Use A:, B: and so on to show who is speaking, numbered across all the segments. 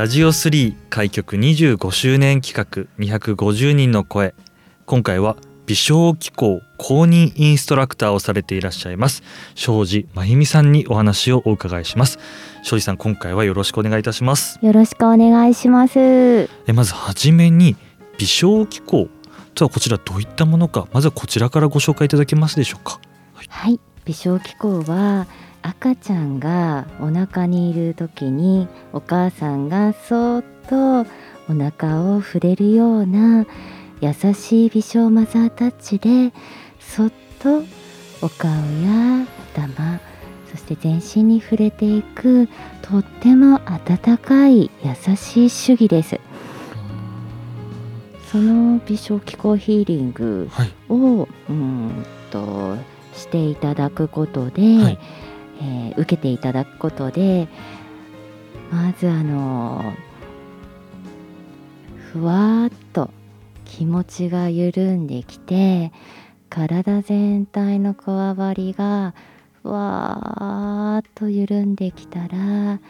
A: ラジオ3開局25周年企画250人の声。今回は微小機構公認インストラクターをされていらっしゃいます。庄司真由美さんにお話をお伺いします。庄司さん今回はよろしくお願いいたします。
B: よろしくお願い。しますえ
A: まずはじめに微小機構とはこちらどういったものかまずはこちらからご紹介いただけますでしょうか。
B: はい、はい、微小機構は赤ちゃんがお腹にいる時にお母さんがそっとお腹を触れるような優しい微笑マザータッチでそっとお顔や頭そして全身に触れていくとっても温かい優しい手技です。その微小気候ヒーリングを、はい、うんとしていただくことで、はいえー、受けていただくことでまずあのふわっと気持ちが緩んできて体全体のこわばりがふわーっと緩んできたら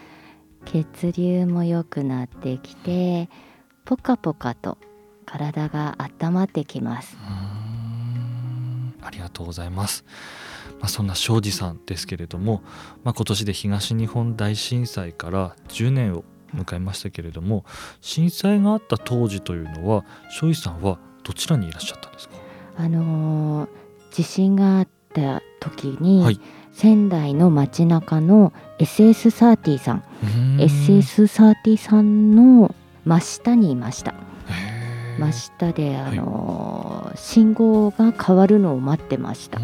B: 血流も良くなってきてポカポカと体が温まってきます。
A: ありがとうございます。まあ、そんな庄司さんですけれども、まあ、今年で東日本大震災から10年を迎えましたけれども震災があった当時というのは庄司さんはどちらにいらっしゃったんですか？
B: あのー、地震があった時に、はい、仙台の街中の SS30 さん。SS30 さんの真下にいました真下で、あのーはい、信号が変わるのを待ってました。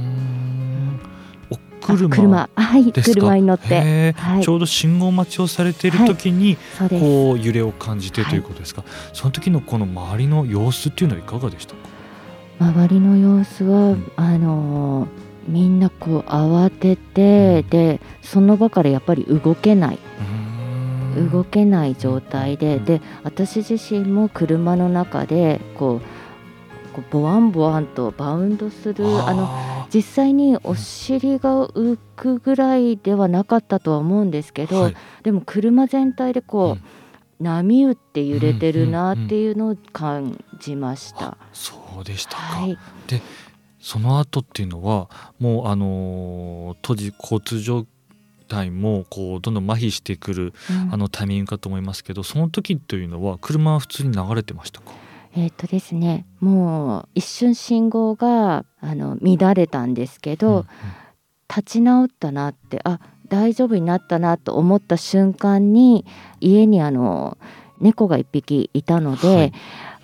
A: 車
B: はい車に乗って、
A: はい、ちょうど信号待ちをされている時に、はい、こう揺れを感じてということですか、はい、その時のこの周りの様子っていうのはいかがでしたか？
B: 周りの様子は、うん、あのみんなこう慌てて、うん、でその場からやっぱり動けない動けない状態で、うん、で私自身も車の中でこうボワンボワンとバウンドするあの実際にお尻が浮くぐらいではなかったとは思うんですけど、はい、でも車全体でこう、波打って揺れてるなっていうのを感じました。うんうん。うん、
A: そうでしたか、はい、でその後っていうのはもうあのー、当時交通状態もこうどんどん麻痺してくる、うん、あのタイミングかと思いますけどその時というのは車は普通に流れてましたか？
B: えっ、ー、とですねもう一瞬信号があの乱れたんですけど、うんうん、立ち直ったなってあ大丈夫になったなと思った瞬間に家にあの猫が1匹いたので、はい、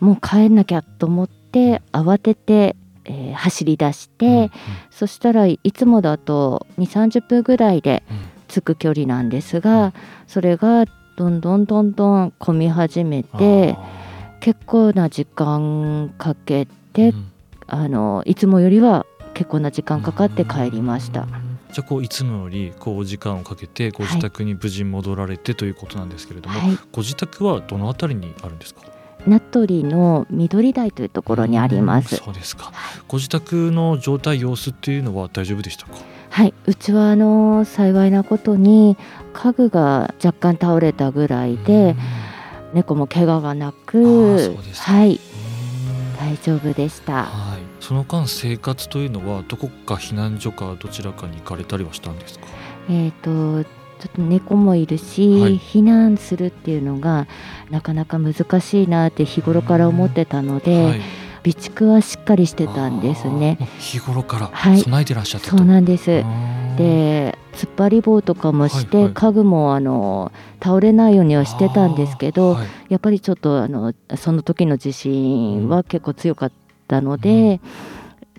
B: もう帰んなきゃと思って慌てて、えー、走り出して、うんうん、そしたらいつもだと2 3 0分ぐらいで着く距離なんですが、うん、それがどんどんどんどん混み始めて。結構な時間かけて、うん、あのいつもよりは結構な時間かかって帰りました。
A: じゃあこういつもよりこう時間をかけてご自宅に無事戻られてということなんですけれども、はい、ご自宅はどのあたりにあるんですか？
B: 名取の緑台というところにあります。
A: そうですか。ご自宅の状態様子っていうのは大丈夫でしたか？
B: はい、うちはあの幸いなことに家具が若干倒れたぐらいで。猫も怪我がなくはい。大丈夫でした、はい、
A: その間生活というのはどこか避難所かどちらかに行かれたりはしたんですか？
B: えっ、とちょっと猫もいるし、はい、避難するっていうのがなかなか難しいなって日頃から思ってたので、はい、備蓄はしっかりしてたんですね。
A: 日頃から備えてらっしゃった、
B: はい、そうなんです。で突っ張り棒とかもして、
A: はいはい。
B: 家具もあの倒れないようにはしてたんですけど、
A: はい。
B: やっぱりちょっとあのその時の地震は結構強かったので、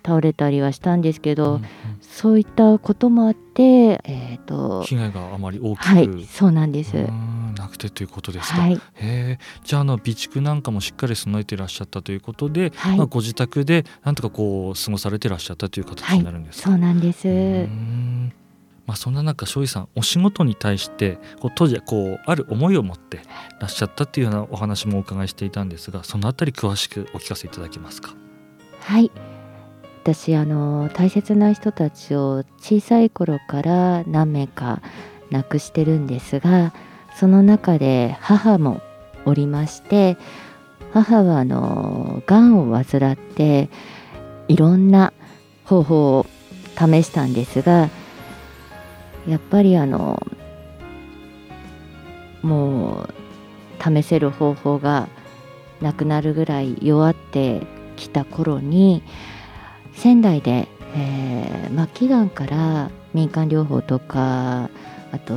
B: 倒れたりはしたんですけど、
A: うんうん
B: そういったこともあって、えー、と
A: 被害があまり大きく、
B: はいそうなんです。
A: なくてということですか。
B: はい、
A: へえじゃああの備蓄なんかもしっかり備えていらっしゃったということで、
B: はい
A: まあ、ご自宅でなんとかこう過ごされていらっしゃったという形になるんですか。
B: そうなんです。
A: まあ、そんな中庄司さんお仕事に対してこう当時こうある思いを持ってらっしゃったっていうようなお話もお伺いしていたんですがそのあたり詳しくお聞かせいただけますか。
B: はい私あの大切な人たちを小さい頃から何名か亡くしてるんですがその中で母もおりまして母はあのがんを患っていろんな方法を試したんですがやっぱりあのもう試せる方法がなくなるぐらい弱ってきた頃に仙台で、えー末期がんから民間療法とかあと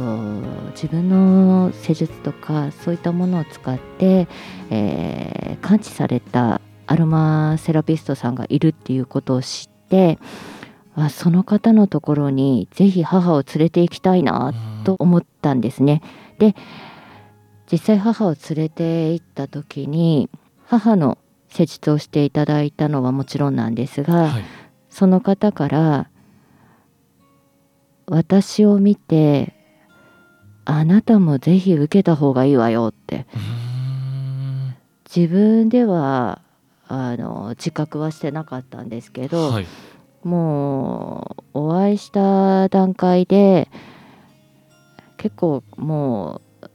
B: 自分の施術とかそういったものを使って、えー完治されたアロマセラピストさんがいるっていうことを知ってあその方のところにぜひ母を連れて行きたいなと思ったんですね。で実際母を連れて行った時に母の施術をしていただいたのはもちろんなんですが、
A: はい。
B: その方から私を見てあなたもぜひ受けた方がいいわよって。自分ではあの自覚はしてなかったんですけど、
A: はい。
B: もうお会いした段階で結構もう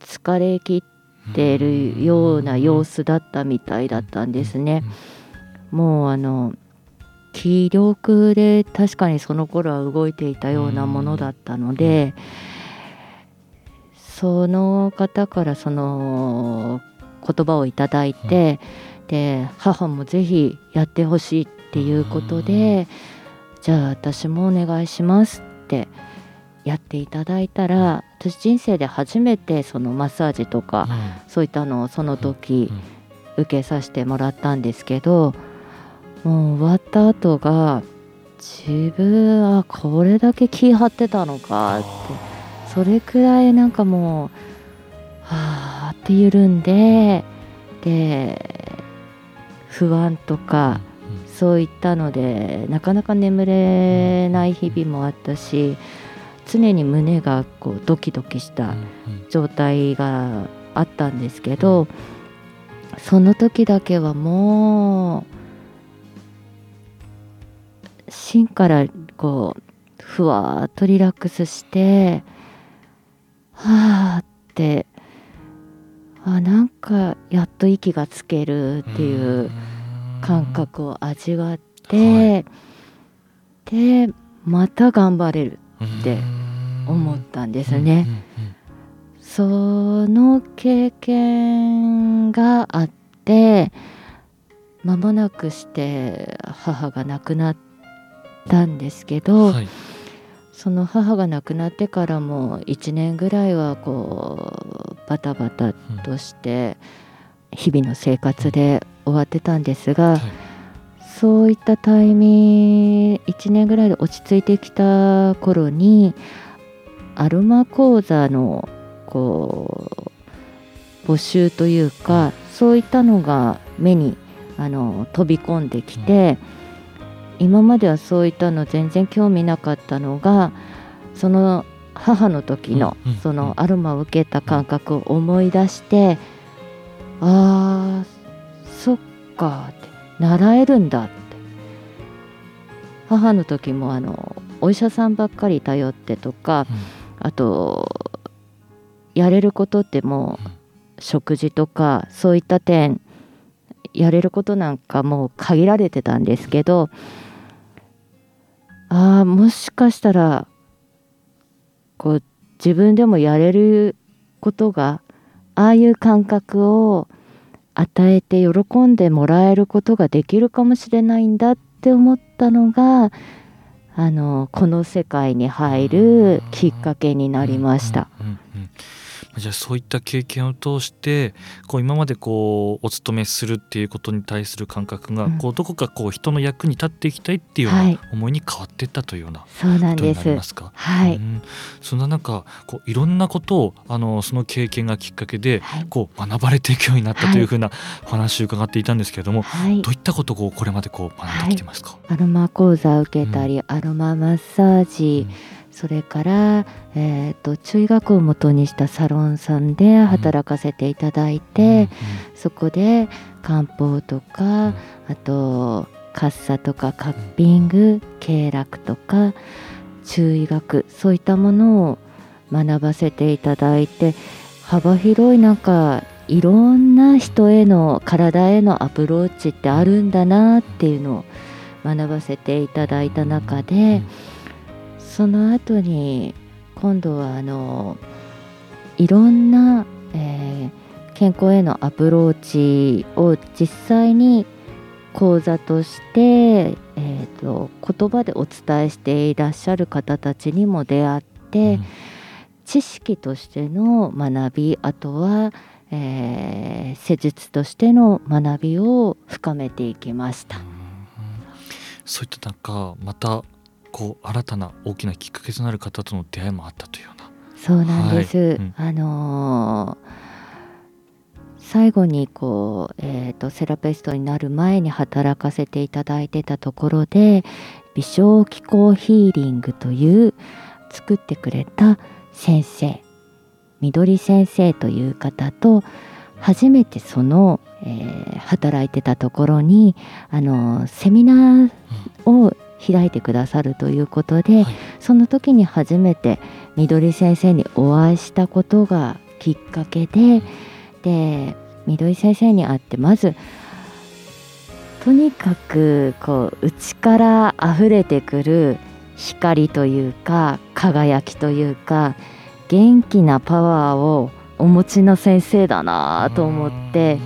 B: 疲れ切ってるような様子だったみたいだったんですね。もうあの気力で確かにその頃は動いていたようなものだったので、その方からその言葉をいただいて、で母もぜひやってほしいっていうことで、じゃあ私もお願いしますってやっていただいたら私人生で初めてそのマッサージとか、そういったのをその時受けさせてもらったんですけどもう終わった後が自分はこれだけ気張ってたのかってそれくらいなんかもうはあって緩んでで不安とかそういったのでなかなか眠れない日々もあったし常に胸がこうドキドキした状態があったんですけどその時だけはもう芯からこうふわーっとリラックスしてはあってあなんかやっと息がつけるっていう感覚を味わって、でまた頑張れるって思ったんですね。その経験があって間もなくして母が亡くなったんですけど、
A: はい。
B: その母が亡くなってからも1年ぐらいはこうバタバタとして日々の生活で終わってたんですが、
A: はい
B: そういったタイミング1年ぐらいで落ち着いてきた頃にアロマ講座のこう募集というかそういったのが目にあの飛び込んできて、今まではそういったの全然興味なかったのがその母の時の
A: うんうん
B: そのアロマを受けた感覚を思い出して、あーそっか習えるんだって。母の時もあのお医者さんばっかり頼ってとかあとやれることってもう食事とかそういった点やれることなんかもう限られてたんですけどああもしかしたらこう自分でもやれることがああいう感覚を与えて喜んでもらえることができるかもしれないんだって思ったのがあのこの世界に入るきっかけになりました。
A: うんうんうんじゃあそういった経験を通してこう今までこうお勤めするっていうことに対する感覚が、
B: うん。
A: こうどこかこう人の役に立っていきたいっていうよう
B: は
A: ない。思いに変わっていったというような
B: そうなん
A: ことになりますか？
B: はい、
A: うん。そんな中こういろんなことをあのその経験がきっかけで
B: はい。
A: こう学ばれていくようになったというふうなお話を伺っていたんですけれども、
B: はい。
A: どういったことをこうこれまでこう学んできてますか？
B: アロマ講座を受けたり、アロママッサージ、それから、えー、と中医学をもとにしたサロンさんで働かせていただいて、そこで漢方とか、あとカッサとかカッピング経絡とか中医学そういったものを学ばせていただいて幅広いなんかいろんな人への体へのアプローチってあるんだなっていうのを学ばせていただいた中で、その後に今度はあのいろんな、えー健康へのアプローチを実際に講座として、えー、と言葉でお伝えしていらっしゃる方たちにも出会って、知識としての学びあとは、えー施術としての学びを深めていきました。
A: そういった中またこう新たな大きなきっかけとなる方との出会いもあったというような。
B: そうなんです。
A: はいうん
B: あのー最後にこう、えー、とセラピストになる前に働かせていただいてたところで微小気候ヒーリングという作ってくれた先生緑先生という方と初めてその、えー働いてたところにあのセミナーを開いてくださるということで、
A: はい。
B: その時に初めて緑先生にお会いしたことがきっかけでで緑先生に会ってまずとにかくこう内から溢れてくる光というか輝きというか元気なパワーをお持ちの先生だなと思って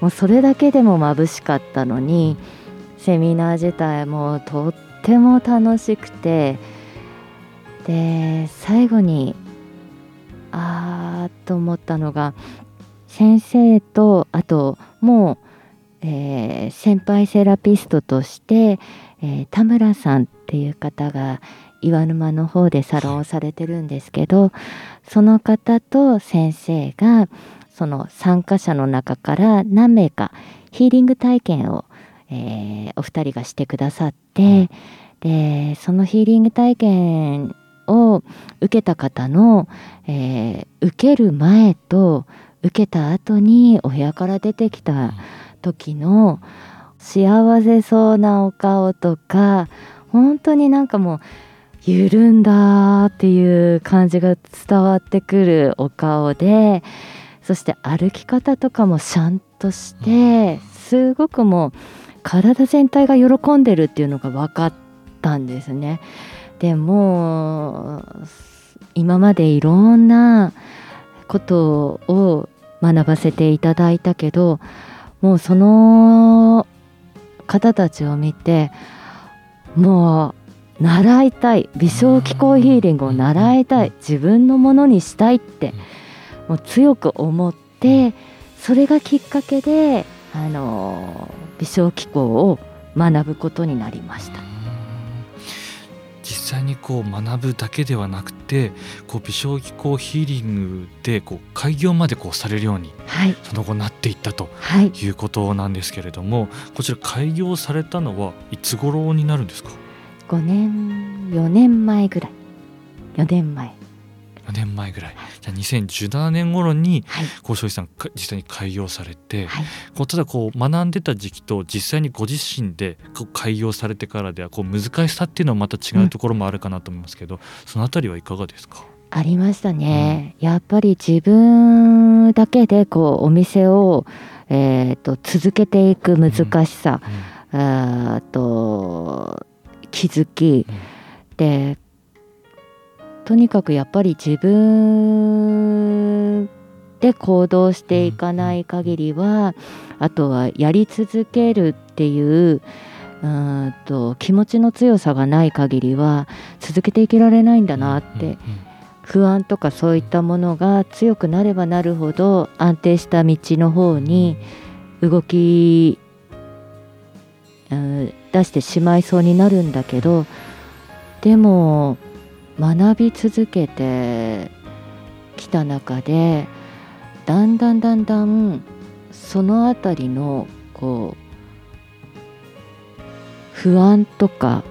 B: もうそれだけでも眩しかったのにセミナー自体もとっても楽しくてで最後にあーと思ったのが先生とあともう、えー先輩セラピストとして、えー田村さんっていう方が岩沼の方でサロンをされてるんですけどその方と先生がその参加者の中から何名かヒーリング体験を、えーお二人がしてくださってでそのヒーリング体験を受けた方の、えー受ける前と受けた後にお部屋から出てきた時の幸せそうなお顔とか本当になんかもう緩んだっていう感じが伝わってくるお顔でそして歩き方とかもシャンとしてすごくもう体全体が喜んでるっていうのが分かったんですね。でもう今までいろんなことを学ばせていただいたけどもうその方たちを見てもう習いたい微小気候ヒーリングを習いたい自分のものにしたいってもう強く思ってそれがきっかけであの微小気候を学ぶことになりました。
A: 実際にこう学ぶだけではなくてこう微小気候ヒーリングでこう開業までこうされるように
B: はい、
A: その後なっていったと
B: はい、
A: いうことなんですけれどもこちら開業されたのはいつ頃になるんですか
B: ？5年4年前ぐらい。4年前
A: 4年前ぐらい。じゃあ2017年頃に
B: はい。
A: こう庄司さんか実際に開業されて、
B: はい。
A: こうただこう学んでた時期と実際にご自身でこう開業されてからではこう難しさっていうのはまた違うところもあるかなと思いますけど、そのあたりはいかがですか？
B: ありましたね、やっぱり自分だけでこうお店を、えー、と続けていく難しさ、あーと気づき。
A: うん。
B: でとにかくやっぱり自分で行動していかない限りは、あとはやり続けるっていううんと気持ちの強さがない限りは続けていけられないんだなって、不安とかそういったものが強くなればなるほど安定した道の方に動き、うん出してしまいそうになるんだけどでも学び続けてきた中でだんだんだんだんそのあたりのこう不安とか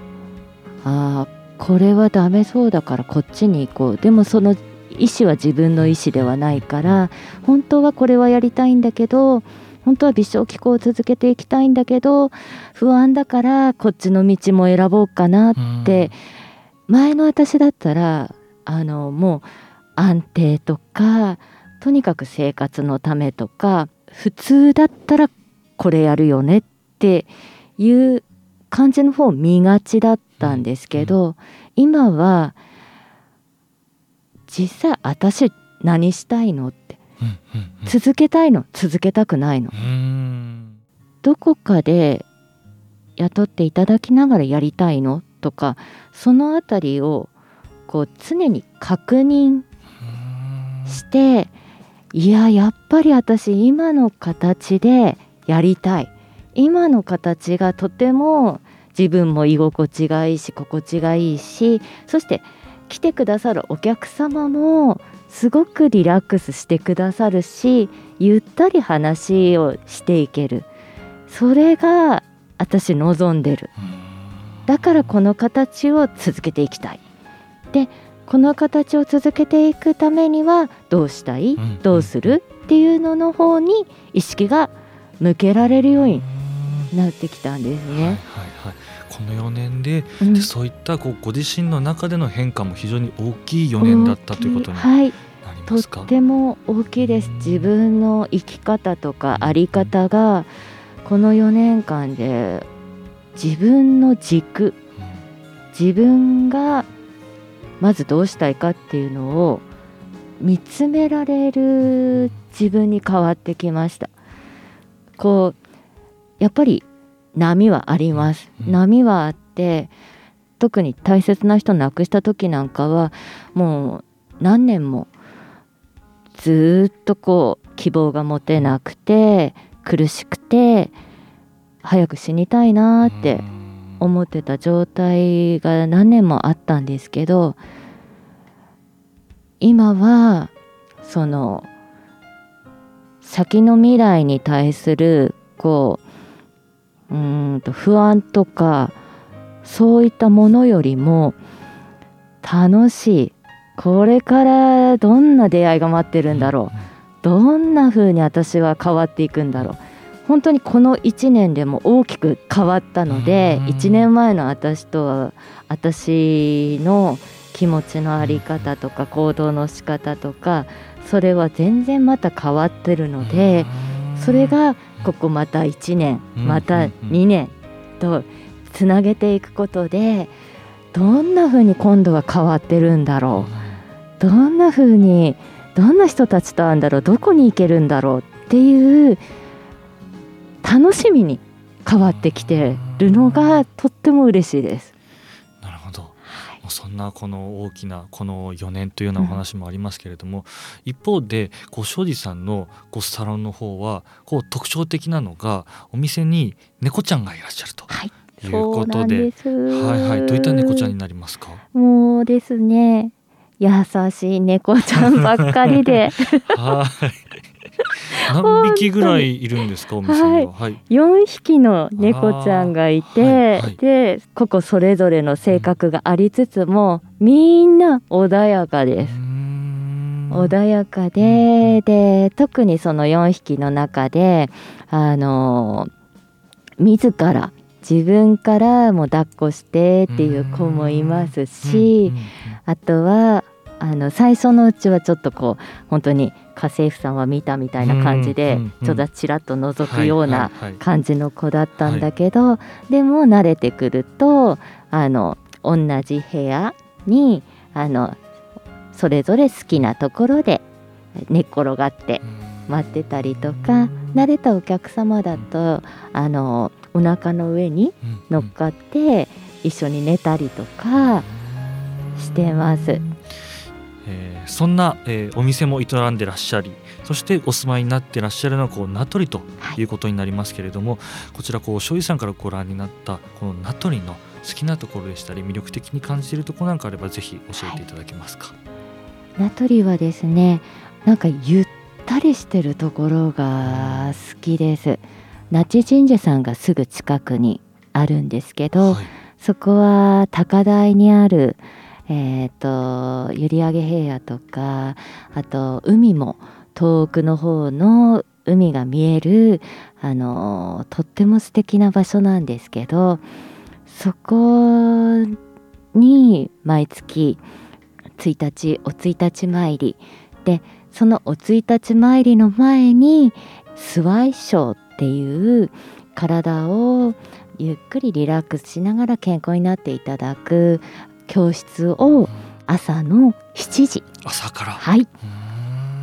B: あーこれはダメそうだからこっちに行こう。でもその意思は自分の意思ではないから本当はこれはやりたいんだけど本当は微小気候を続けていきたいんだけど不安だからこっちの道も選ぼうかなって前の私だったらあのもう安定とかとにかく生活のためとか普通だったらこれやるよねっていう感じの方を見がちだったんですけど、今は実際私何したいのって
A: うんうんうん。
B: 続けたいの続けたくないの。どこかで雇っていただきながらやりたいのとかそのあたりをこう常に確認していややっぱり私今の形でやりたい。今の形がとても自分も居心地がいいし心地がいいしそして来てくださるお客様もすごくリラックスしてくださるしゆったり話をしていける。それが私望んでるだからこの形を続けていきたい。でこの形を続けていくためにはどうしたい？
A: うん。
B: どうする？っていうのの方に意識が向けられるようになってきたんです
A: はいはい
B: ね。
A: はい。この4年で
B: うん。
A: でそういったこうご自身の中での変化も非常に大きい4年だったということにな
B: はい。
A: りますか？
B: とっても大きいです。自分の生き方とか在り方がこの4年間で自分の軸。自分がまずどうしたいかっていうのを見つめられる自分に変わってきました。こうやっぱり波はあります。
A: うん。
B: 波はあって特に大切な人亡くした時なんかはもう何年もずーっとこう希望が持てなくて苦しくて早く死にたいなーって思ってた状態が何年もあったんですけど今はその先の未来に対するこううーんと不安とかそういったものよりも楽しい。これからどんな出会いが待ってるんだろう。どんな風に私は変わっていくんだろう本当にこの1年でも大きく変わったので
A: うん。
B: 1年前の私とは私の気持ちの在り方とか行動の仕方とかそれは全然また変わってるのでそれがここまた1年
A: うん。
B: また
A: うん。
B: 2年とつなげていくことでどんな風に今度は変わってるんだろう？どんな風にどんな人たちと会うんだろう？どこに行けるんだろう？っていう楽しみに変わってきてるのがとっても嬉しいです。
A: なるほど。もうそんなこの大きなこの4年というようなお話もありますけれども、一方でこう庄司さんのこうサロンの方はこう特徴的なのがお店に猫ちゃんがいらっしゃると
B: はい、
A: いうことで。はいはい。どういった猫ちゃんになりますか？
B: もうですね。優しい猫ちゃんばっかりで。
A: はい何匹ぐらいいるんですかお店には？はい、
B: 4匹の猫ちゃんがいて、で個々それぞれの性格がありつつもみんな穏やかです。穏やかで、で特にその4匹の中であの自ら自分からも抱っこしてっていう子もいますし、あとはあの最初のうちはちょっとこう本当に家政婦さんは見たみたいな感じで、
A: うんうんうん
B: ちょっとちらっと覗くような
A: はいはいはい。
B: 感じの子だったんだけど、でも慣れてくるとあの同じ部屋にあのそれぞれ好きなところで寝っ転がって待ってたりとか慣れたお客様だとあのお腹の上に乗っかって一緒に寝たりとかしてます。
A: えー、そんな、えー、お店も営んでらっしゃりそしてお住まいになってらっしゃるのはこう名取ということになりますけれども、はい、こちらこう庄司さんからご覧になったこの名取の好きなところでしたり魅力的に感じているところなんかあればぜひ教えていただけますか？はい、
B: 名取はですねなんかゆったりしてるところが好きです。那智神社さんがすぐ近くにあるんですけど、はい、そこは高台にあるえーと、閖上平野とかあと海も遠くの方の海が見えるあのとっても素敵な場所なんですけどそこに毎月1日お1日参りでそのお1日参りの前にスワイショーっていう体をゆっくりリラックスしながら健康になっていただく教室を朝の7時
A: 朝から
B: はい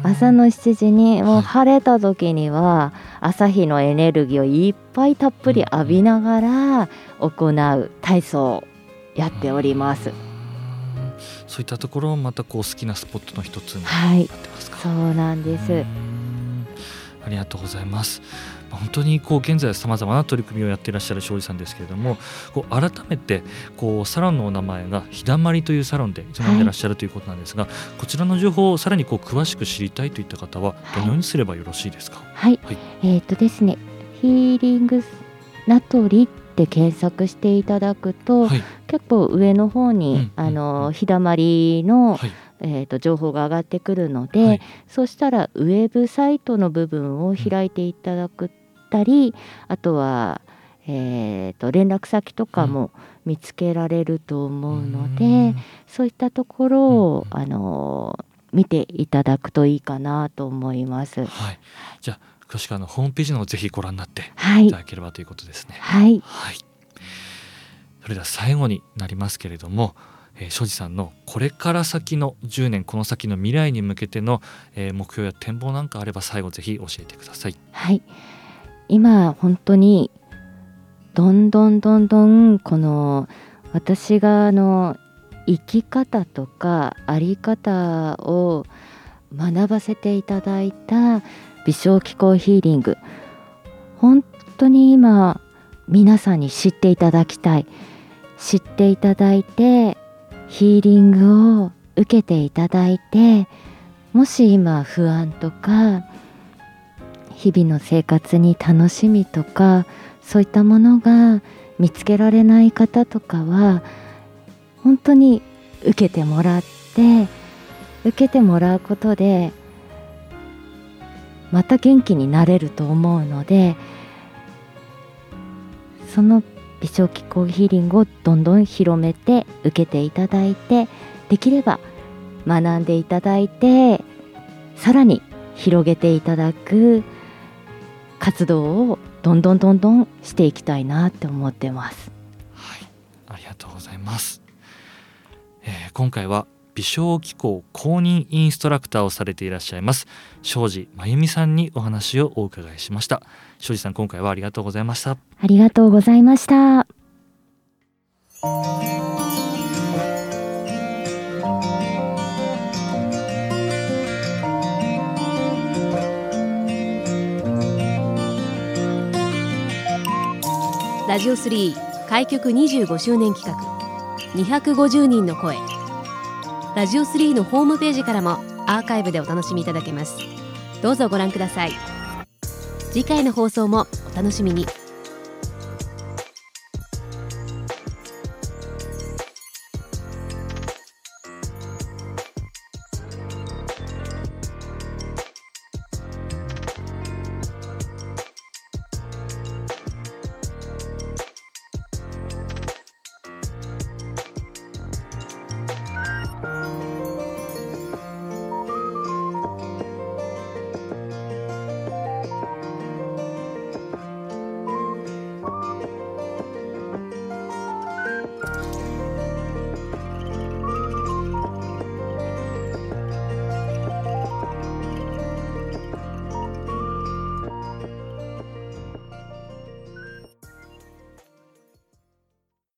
B: 朝の7時にもう晴れた時には朝日のエネルギーをいっぱいたっぷり浴びながら行う体操をやっております。
A: そういったところまたこう好きなスポットの一つになってますか。
B: はい、そうなんです。
A: ありがとうございます。本当にこう現在さまざまな取り組みをやっていらっしゃる庄司さんですけれどもこう改めてこうサロンのお名前が日だまりというサロンで営んでいらっしゃるということなんですが、はい、こちらの情報をさらにこう詳しく知りたいといった方はどのようにすればよろしいですか？
B: はい、はい、えっ、とですねヒーリングナトリって検索していただくと、はい、結構上の方に、うん、あの日だまりの、はいえーと、情報が上がってくるので、はい、そしたらウェブサイトの部分を開いていただくったりあとは、えーと、連絡先とかも見つけられると思うので、うん、そういったところを、うん、あの見ていただくといいかなと思います。
A: はい、じゃあ詳しくあのホームページのぜひご覧になっていただければということですね。
B: はい、
A: はい、それでは最後になりますけれども。え、庄司さんのこれから先の10年この先の未来に向けての、え、目標や展望なんかあれば最後ぜひ教えてください。
B: はい。今本当にどんどんどんどんこの私があの生き方とか在り方を学ばせていただいた微小気候ヒーリング。本当に今皆さんに知っていただきたい。知っていただいてヒーリングを受けていただいてもし今不安とか日々の生活に楽しみとかそういったものが見つけられない方とかは本当に受けてもらって受けてもらうことでまた元気になれると思うのでその微小気候ヒーリングをどんどん広めて受けていただいてできれば学んでいただいてさらに広げていただく活動をどんどんどんどんしていきたいなって思ってます。
A: はい、ありがとうございます。えー、今回は微小機構公認インストラクターをされていらっしゃいます。庄司真由美さんにお話をお伺いしました。庄司さん今回はありがとうございました。あ
B: りがとうございました。
C: ラジオ3開局25周年企画。250人の声ラジオ3のホームページからもアーカイブでお楽しみいただけます。どうぞご覧ください。次回の放送もお楽しみに。